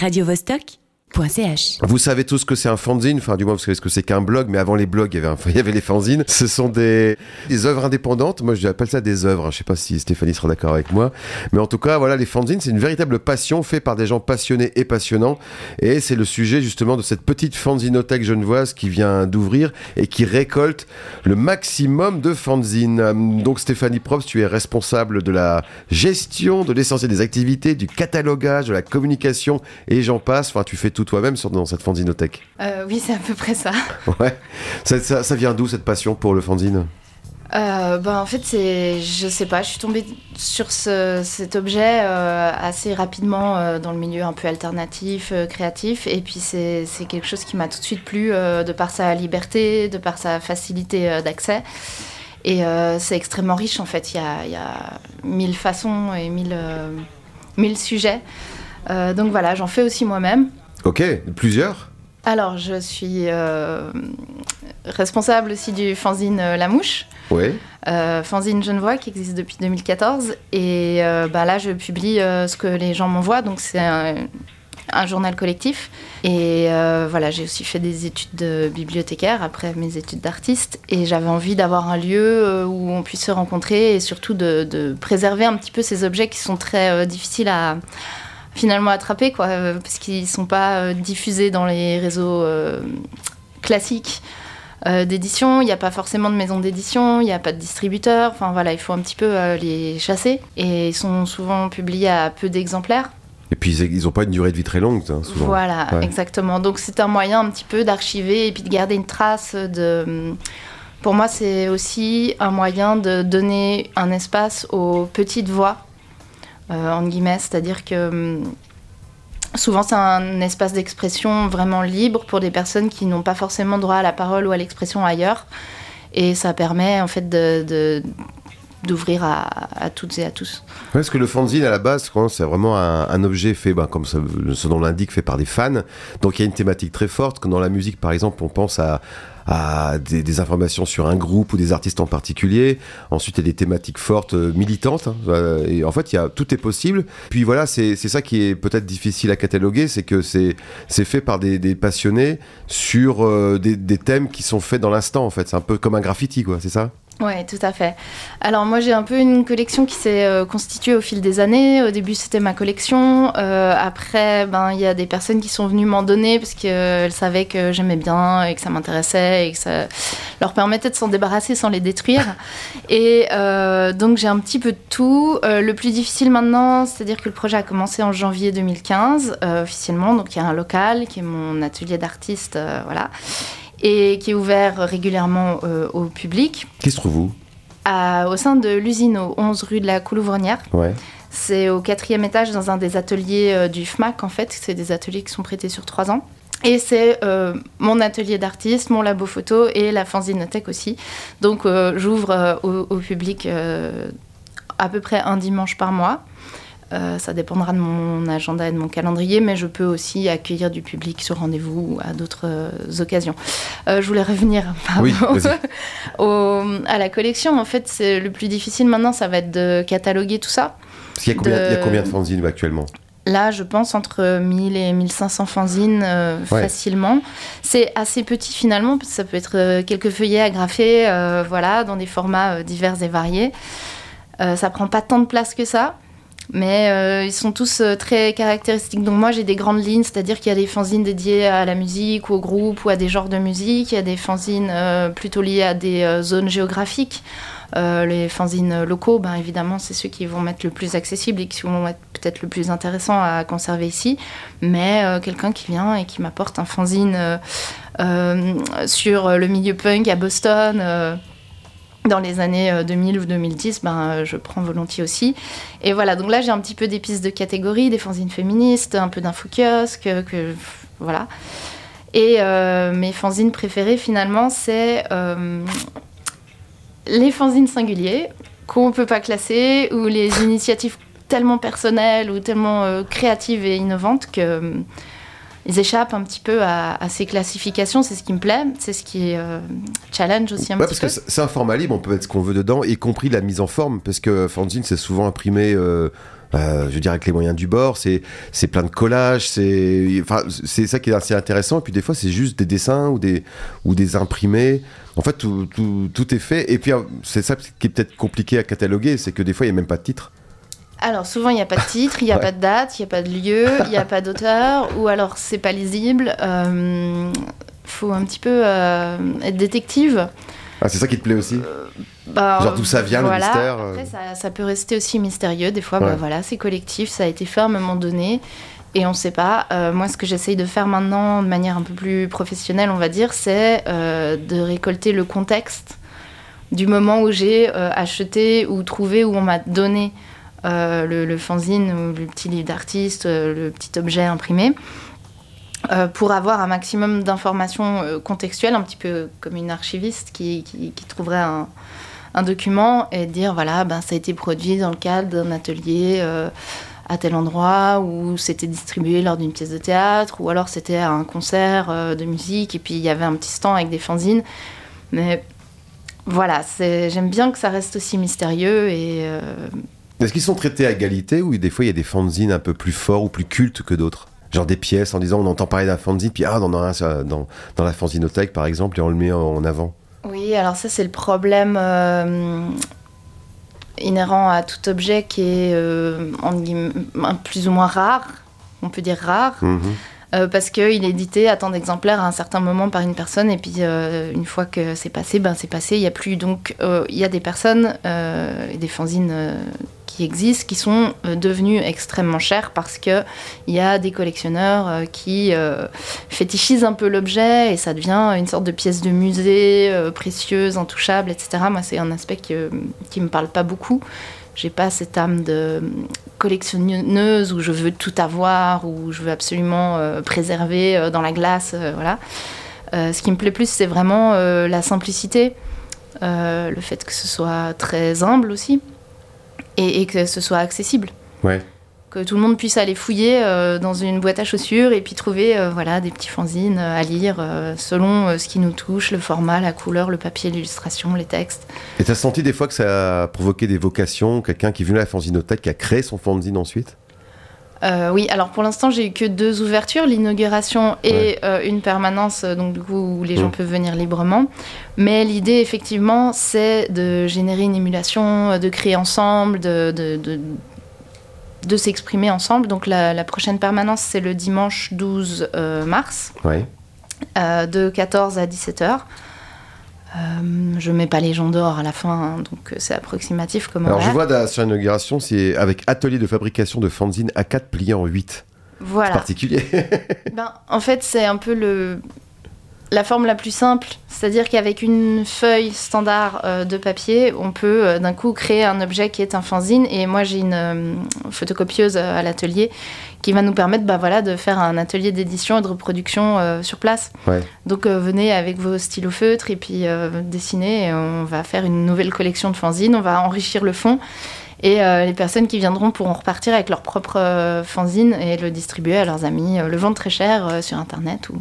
radiovostok.ch. Vous savez tous que c'est un fanzine, enfin du moins vous savez ce que c'est qu'un blog, mais avant les blogs, il y avait, les fanzines. Ce sont des, œuvres indépendantes. Moi, je appelle ça des œuvres. Je sais pas si Stéphanie sera d'accord avec moi, mais en tout cas, voilà, les fanzines, c'est une véritable passion faite par des gens passionnés et passionnants. Et c'est le sujet justement de cette petite fanzinothèque genevoise qui vient d'ouvrir et qui récolte le maximum de fanzines. Hum, Donc Stéphanie Probst, tu es responsable de la gestion de l'essentiel des activités, du catalogage, de la communication et j'en passe. Enfin, tu fais tout toi-même sur- dans cette fanzinothèque. Euh, oui, c'est à peu près ça. Ouais. Ça, ça- ça vient d'où cette passion pour le fanzine? Euh, bah, en fait, c'est, je sais pas, je suis tombée sur ce- cet objet euh, assez rapidement euh, dans le milieu un peu alternatif, créatif, et puis c'est, quelque chose qui m'a tout de suite plu de par sa liberté, de par sa facilité d'accès. Et c'est extrêmement riche en fait. Il y a, y a mille façons et mille, mille sujets. Donc voilà, j'en fais aussi moi-même. Ok, plusieurs Alors, je suis euh, responsable aussi du fanzine euh, La Mouche, Oui. euh, fanzine Genevois qui existe depuis 2014. Et euh, bah, là, je publie ce que les gens m'envoient, donc c'est un, un journal collectif. Et voilà, j'ai aussi fait des études de bibliothécaire après mes études d'artiste. Et j'avais envie d'avoir un lieu où on puisse se rencontrer et surtout de, de préserver un petit peu ces objets qui sont très difficiles à finalement attraper, quoi, euh, parce qu'ils sont pas euh, diffusés dans les réseaux euh, classiques d'édition. Il n'y a pas forcément de maison d'édition, il n'y a pas de distributeur. Enfin voilà, il faut un petit peu les chasser. Et ils sont souvent publiés à peu d'exemplaires. Et puis ils- ils ont pas une durée de vie très longue, hein, souvent. Voilà, Ouais. exactement. Donc c'est un moyen un petit peu d'archiver et puis de garder une trace de. Pour moi, c'est aussi un moyen de donner un espace aux petites voix, euh, entre guillemets, c'est-à-dire que hum, souvent c'est un espace d'expression vraiment libre pour des personnes qui n'ont pas forcément droit à la parole ou à l'expression ailleurs, et ça permet en fait de- d'ouvrir à, toutes et à tous. Parce que le fanzine à la base, c'est vraiment un, un objet fait, ben, comme ça, ce nom l'indique, fait par des fans. Donc il y a une thématique très forte. Dans la musique, par exemple, on pense à, à des, informations sur un groupe ou des artistes en particulier. Ensuite, il y a des thématiques fortes, euh, militantes. hein. Euh, et en fait, il y a, tout est possible. Puis voilà, c'est ça qui est peut-être difficile à cataloguer, c'est que c'est fait par des, des passionnés sur euh, des, des thèmes qui sont faits dans l'instant. En fait, c'est un peu comme un graffiti, quoi. C'est ça? Ouais, tout à fait. Alors moi j'ai un peu une collection qui s'est euh, constituée au fil des années. Au début c'était ma collection. Euh, après ben il y a des personnes qui sont venues m'en donner parce qu'elles savaient que j'aimais bien et que ça m'intéressait et que ça leur permettait de s'en débarrasser sans les détruire. Et euh, donc j'ai un petit peu de tout. Euh, le plus difficile maintenant, c'est-à-dire que le projet a commencé en janvier 2015 euh, officiellement. Donc il y a un local qui est mon atelier d'artiste, euh, voilà, et qui est ouvert régulièrement euh, au public Qui se trouve où? À- au sein de l'usine au 11 rue de la Coulouvronnière. Ouais. C'est au quatrième étage dans un des ateliers euh, du FMAC en fait. C'est des ateliers qui sont prêtés sur trois ans. Et c'est euh, mon atelier d'artiste, mon labo photo et la fanzinothèque aussi. Donc j'ouvre au, au public à peu près un dimanche par mois. Euh, ça dépendra de mon agenda et de mon calendrier, mais je peux aussi accueillir du public sur rendez-vous ou à d'autres euh, occasions. Euh, je voulais revenir pardon, Oui, vas-y. au- à la collection. En fait, c'est le plus difficile maintenant, ça va être de cataloguer tout ça. Parce qu'il y a combien, De- il y a combien de fanzines actuellement? Là, je pense entre 1000 et 1500 fanzines euh, Ouais. facilement. C'est assez petit finalement, parce que ça peut être euh, quelques feuillets agrafés, euh, voilà, dans des formats divers et variés. Ça prend pas tant de place que ça, mais euh, ils sont tous euh, très caractéristiques. Donc moi, j'ai des grandes lignes, c'est-à-dire qu'il y a des fanzines dédiées à la musique ou au groupe ou à des genres de musique. Il y a des fanzines euh, plutôt liées à des zones géographiques. Les fanzines locaux, ben, évidemment, c'est ceux qui vont être le plus accessibles et qui vont être peut-être le plus intéressant à conserver ici. Mais quelqu'un qui vient et qui m'apporte un fanzine sur le milieu punk à Boston. Euh, dans les années euh, 2000 ou 2010, ben, euh, je prends volontiers aussi. Et voilà, donc là j'ai un petit peu des pistes de catégories, des fanzines féministes, un peu d'info-kiosque, euh, que, voilà. Et euh, mes fanzines préférées finalement, c'est euh, les fanzines singuliers qu'on ne peut pas classer ou les initiatives tellement personnelles ou tellement euh, créatives et innovantes que euh, ils échappent un petit peu à, à ces classifications. C'est ce qui me plaît, c'est ce qui euh, challenge aussi un Ouais, petit parce peu. que c'est un format libre, on peut mettre ce qu'on veut dedans, y compris la mise en forme, parce que fanzine c'est souvent imprimé euh, Euh, je veux dire, avec les moyens du bord, c'est c'est plein de collages, c'est enfin, c'est ça qui est assez intéressant. Et puis des fois, c'est juste des dessins ou des, ou des imprimés. En fait, tout, tout, tout est fait. Et puis, c'est ça qui est peut-être compliqué à cataloguer, c'est que des fois, il n'y a même pas de titre. Alors souvent il n'y a pas de titre, il n'y a Ouais. pas de date, il n'y a pas de lieu, il n'y a pas d'auteur, ou alors c'est pas lisible. Euh, faut un petit peu euh, être détective. Ah, c'est ça qui te plaît aussi Bah, Genre d'où ça vient, le voilà. mystère, euh. Après, ça, ça peut rester aussi mystérieux. Des fois, bah, voilà, c'est collectif, ça a été fait à un moment donné. Et on ne sait pas. Euh, moi, ce que j'essaye de faire maintenant, de manière un peu plus professionnelle, on va dire, c'est euh, de récolter le contexte du moment où j'ai euh, acheté ou trouvé, où on m'a donné euh, le, le fanzine le petit livre d'artiste, euh, le petit objet imprimé, euh, pour avoir un maximum d'informations contextuelles, un petit peu comme une archiviste qui, trouverait un, document et dire voilà, ben, ça a été produit dans le cadre d'un atelier à tel endroit, ou c'était distribué lors d'une pièce de théâtre, ou alors c'était à un concert de musique, et puis il y avait un petit stand avec des fanzines. Mais voilà, j'aime bien que ça reste aussi mystérieux et. Est-ce qu'ils sont traités à égalité ou des fois il y a des fanzines un peu plus forts ou plus cultes que d'autres? Genre des pièces en disant on entend parler d'un fanzine, puis ah, en ça, dans, dans la fanzinothèque par exemple, et on le met en, en avant. Oui, alors ça c'est le problème euh, inhérent à tout objet qui est euh, un- plus ou moins rare, on peut dire rare, Mhm. euh, parce qu'il est édité à tant d'exemplaires à un certain moment par une personne et puis euh, une fois que c'est passé, ben c'est passé, il y a plus donc euh, il y a des personnes et des fanzines qui existent qui sont euh, devenues extrêmement chères parce que il y a des collectionneurs euh, qui euh, fétichisent un peu l'objet et ça devient une sorte de pièce de musée précieuse, intouchable, etc. Moi, c'est un aspect qui me parle pas beaucoup. J'ai pas cette âme de collectionneuse où je veux tout avoir, où je veux absolument préserver dans la glace, voilà. Ce qui me plaît plus, c'est vraiment la simplicité, le fait que ce soit très humble aussi, et, et que ce soit accessible Ouais. que tout le monde puisse aller fouiller euh, dans une boîte à chaussures et puis trouver euh, voilà, des petits fanzines euh, à lire selon ce qui nous touche, le format, la couleur, le papier, l'illustration, les textes. Et t'as senti des fois que ça a provoqué des vocations, quelqu'un qui est venu à la fanzinothèque, qui a créé son fanzine ensuite? Euh, oui, alors pour l'instant j'ai eu que deux ouvertures, l'inauguration et euh, une permanence, euh, donc du coup où les gens Mm. peuvent venir librement. Mais l'idée effectivement c'est de générer une émulation, de créer ensemble, de, de, de, de s'exprimer ensemble. Donc la, la prochaine permanence c'est le dimanche 12 euh, mars. Ouais. de 14 à 17 heures. Euh, je mets pas les gens dehors à la fin, hein, donc euh, c'est approximatif comme Alors je vois sur l'inauguration, c'est avec atelier de fabrication de fanzine A4 plié en 8. C'est Voilà. particulier. Ben, en fait, c'est un peu le la forme la plus simple, c'est-à-dire qu'avec une feuille standard euh, de papier, on peut euh, d'un coup créer un objet qui est un fanzine. Et moi, j'ai une euh, photocopieuse à l'atelier qui va nous permettre bah, voilà, de faire un atelier d'édition et de reproduction sur place. Ouais. Donc venez avec vos stylos feutres et puis dessinez. Et on va faire une nouvelle collection de fanzines, on va enrichir le fond. Et les personnes qui viendront pourront repartir avec leur propre fanzine et le distribuer à leurs amis, le vendre très cher sur Internet ou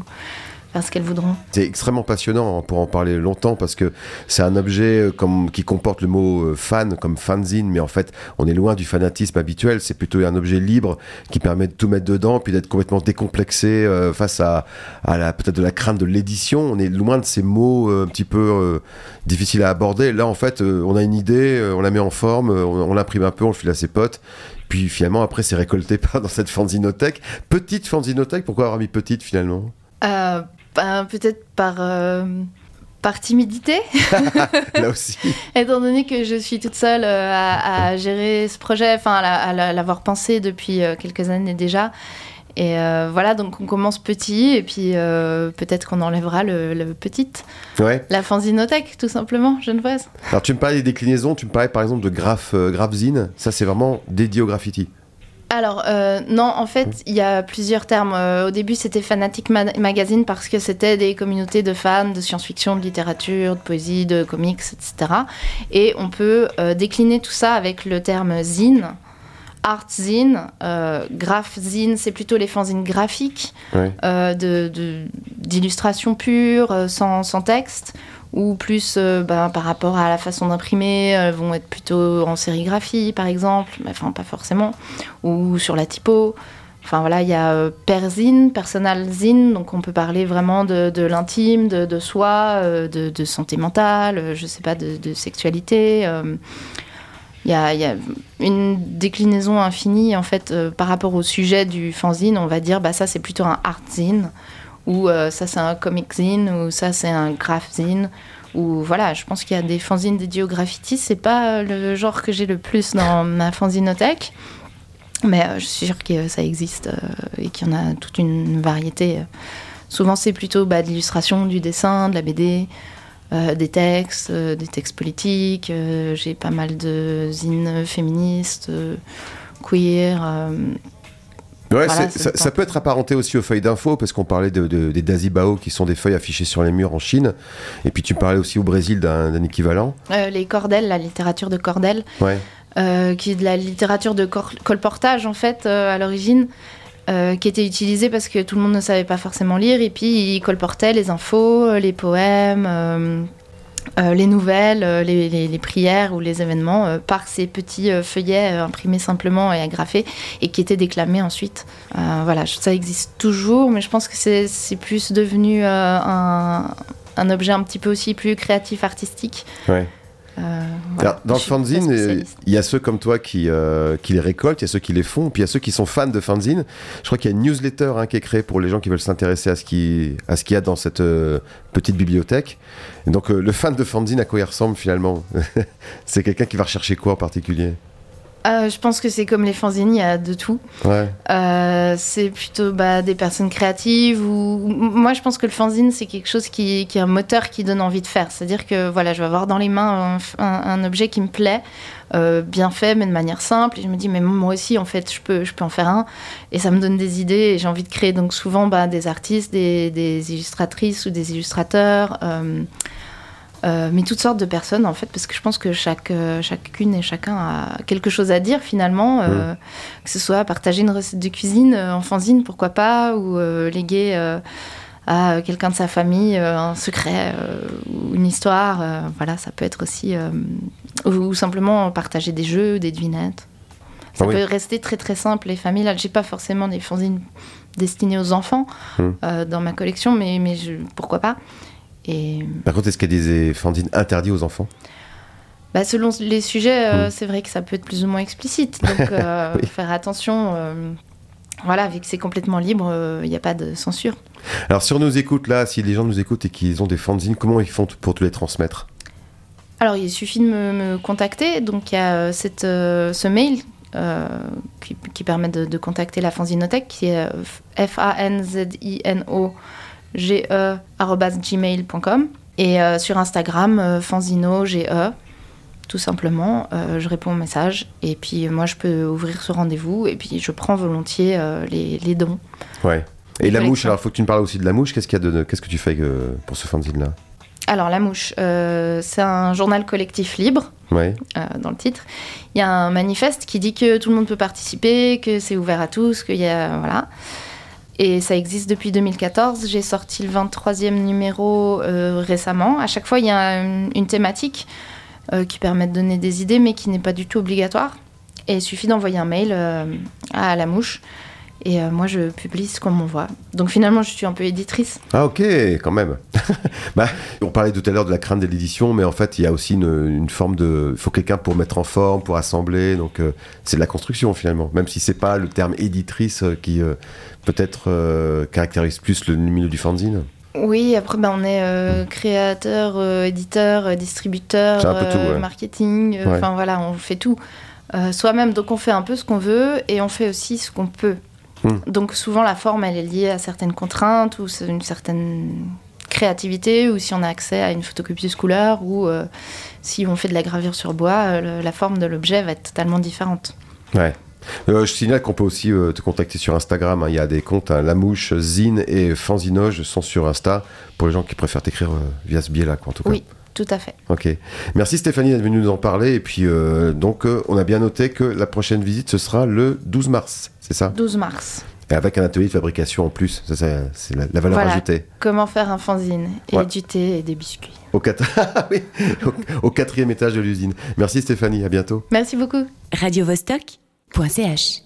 faire ce qu'elles voudront. C'est extrêmement passionnant hein, pour en parler longtemps parce que c'est un objet euh, comme, qui comporte le mot euh, fan comme fanzine, mais en fait on est loin du fanatisme habituel. C'est plutôt un objet libre qui permet de tout mettre dedans puis d'être complètement décomplexé euh, face à, à la peut-être de la crainte de l'édition. On est loin de ces mots euh, un petit peu euh, difficiles à aborder. Là en fait on a une idée, on la met en forme, on, on l'imprime un peu, on le file à ses potes. Puis finalement après c'est récolté par dans cette fanzinothèque. Petite fanzinothèque, pourquoi avoir mis petite finalement? Euh, ben, Peut-être par, euh, par timidité, Là aussi. étant donné que je suis toute seule euh, à, à gérer ce projet, enfin à, la- à la- l'avoir pensé depuis euh, quelques années déjà. Et euh, voilà, donc on commence petit et puis euh, peut-être qu'on enlèvera le, le petite. Ouais. La fanzinothèque, tout simplement, genevoise. Alors tu me parlais des déclinaisons, tu me parlais par exemple de graph, euh, Graphzine, ça c'est vraiment dédié au graffiti. Alors, euh, non, en fait, il y a plusieurs termes. Euh, au début, c'était Fanatic Ma- Magazine parce que c'était des communautés de fans de science-fiction, de littérature, de poésie, de comics, etc. Et on peut euh, décliner tout ça avec le terme zine. Art zine, euh, graph zine, c'est plutôt les fanzines graphiques d'illustrations pures, euh, sans, sans texte, ou plus ben, par rapport à la façon d'imprimer, vont être plutôt en sérigraphie par exemple, enfin pas forcément, ou sur la typo. Enfin voilà, il y a euh, Perzine, Personal Zine, donc on peut parler vraiment de, l'intime, de, soi, euh, de, santé mentale, euh, je sais pas, de, sexualité. Il y, a, une déclinaison infinie en fait par rapport au sujet du fanzine. On va dire bah ça c'est plutôt un art ou ça c'est un comic zine ou ça c'est un graph zine ou voilà. Je pense qu'il y a des fanzines dédiés au graffiti. C'est pas le genre que j'ai le plus dans ma fanzinothèque. Mais euh, je suis sûre que ça existe euh, et qu'il y en a toute une variété. Souvent, c'est plutôt bah, de l'illustration, du dessin, de la BD, euh, des textes, des textes politiques. J'ai pas mal de zines féministes, queer. Ouais, ça, peut être apparenté aussi aux feuilles d'info, parce qu'on parlait de, des Dazibao, qui sont des feuilles affichées sur les murs en Chine. Et puis tu parlais aussi au Brésil d'un équivalent. les cordelles, la littérature de cordelles. Ouais. Euh, qui est de la littérature de colportage en fait euh, à l'origine, euh, qui était utilisée parce que tout le monde ne savait pas forcément lire et puis ils colportaient les infos, les poèmes. Les nouvelles, les, prières ou les événements par ces petits feuillets imprimés simplement et agrafés et qui étaient déclamés ensuite. voilà, ça existe toujours, mais je pense que c'est plus devenu un, un, objet un petit peu aussi plus créatif, artistique. Euh, dans le fanzine, il y a ceux comme toi qui, euh, qui les récoltent, il y a ceux qui les font, puis il y a ceux qui sont fans de fanzine. Je crois qu'il y a une newsletter hein, qui est créée pour les gens qui veulent s'intéresser à ce qu'il y a dans cette euh, petite bibliothèque. donc le fan de fanzine, à quoi il ressemble finalement? C'est quelqu'un qui va rechercher quoi en particulier? Euh, je pense que c'est comme les fanzines, il y a de tout. Euh, c'est plutôt bah, des personnes créatives ou moi je pense que le fanzine c'est quelque chose qui, qui, est un moteur qui donne envie de faire. C'est-à-dire que voilà, je vais avoir dans les mains un, objet qui me plaît, euh, bien fait mais de manière simple et je me dis mais moi aussi en fait je peux je peux en faire un et ça me donne des idées et j'ai envie de créer donc souvent bah, des artistes, des, des, illustratrices ou des illustrateurs. Euh, mais toutes sortes de personnes en fait, parce que je pense que chaque, euh, chacune et chacun a quelque chose à dire finalement, euh, que ce soit partager une recette de cuisine en fanzine, pourquoi pas, ou léguer à quelqu'un de sa famille un secret ou une histoire, voilà, ça peut être aussi, ou, simplement partager des jeux, des devinettes. Ça ah peut rester très très simple et familial. J'ai pas forcément des fanzines destinées aux enfants mmh. dans ma collection, mais, mais je, pourquoi pas. Par contre, est-ce qu'il y a des fanzines interdits aux enfants? Bah, selon les sujets, euh, hmm. c'est vrai que ça peut être plus ou moins explicite. Donc, euh, faire attention. Euh, voilà, vu que c'est complètement libre, il n'y a pas de censure. Alors, si on nous écoute là, si les gens nous écoutent et qu'ils ont des fanzines, comment ils font pour te les transmettre? Alors, il suffit de me, contacter. Donc, il y a cette, ce mail qui, permet de, de, contacter la fanzinothèque qui est F-A-N-Z-I-N-O ge.gmail.com et euh, sur Instagram, euh, fanzino, ge, tout simplement. Euh, je réponds au message et puis moi je peux ouvrir ce rendez-vous et puis je prends volontiers les, les, dons. Ouais. Et la mouche, alors faut que tu me parles aussi de la mouche. Qu'est-ce qu'il y a de, qu'est-ce que tu fais pour ce fanzine-là? Alors, La Mouche, c'est un journal collectif libre, ouais. dans le titre. Il y a un manifeste qui dit que tout le monde peut participer, que c'est ouvert à tous, qu'il y a. Voilà. Et ça existe depuis 2014. J'ai sorti le 23e numéro euh, récemment. À chaque fois, il y a une, thématique euh, qui permet de donner des idées, mais qui n'est pas du tout obligatoire. Et il suffit d'envoyer un mail euh, à la mouche. Et moi, je publie ce qu'on m'envoie. Donc finalement, je suis un peu éditrice. Ah ok, quand même. bah, on parlait tout à l'heure de la crainte de l'édition, mais en fait, il y a aussi une, forme de... Il faut quelqu'un pour mettre en forme, pour assembler. Donc c'est de la construction finalement. Même si c'est pas le terme éditrice qui peut-être euh, caractérise plus le milieu du fanzine oui, après ben, on est euh, créateur, euh, éditeur, distributeur, marketing, enfin voilà, on fait tout soi-même. Donc on fait un peu ce qu'on veut et on fait aussi ce qu'on peut. Hmm. Donc souvent la forme elle est liée à certaines contraintes ou une certaine créativité ou si on a accès à une photocopieuse couleur ou si on fait de la gravure sur bois, la forme de l'objet va être totalement différente. Ouais. Euh, je signale qu'on peut aussi euh, te contacter sur Instagram. Hein. Il y a des comptes, hein, La Mouche, Zine et Fanzinoge sont sur Insta pour les gens qui préfèrent t'écrire euh, via ce biais-là, en tout cas. Oui, tout à fait. Ok. Merci Stéphanie d'être venue nous en parler. Et puis, donc, on a bien noté que la prochaine visite, ce sera le 12 mars, c'est ça? 12 mars. Et avec un atelier de fabrication en plus, ça, c'est la, valeur ajoutée. Comment faire un fanzine et du thé et des biscuits. Au, au, au quatrième étage de l'usine. Merci Stéphanie, à bientôt. Merci beaucoup. Radio -Vostok .ch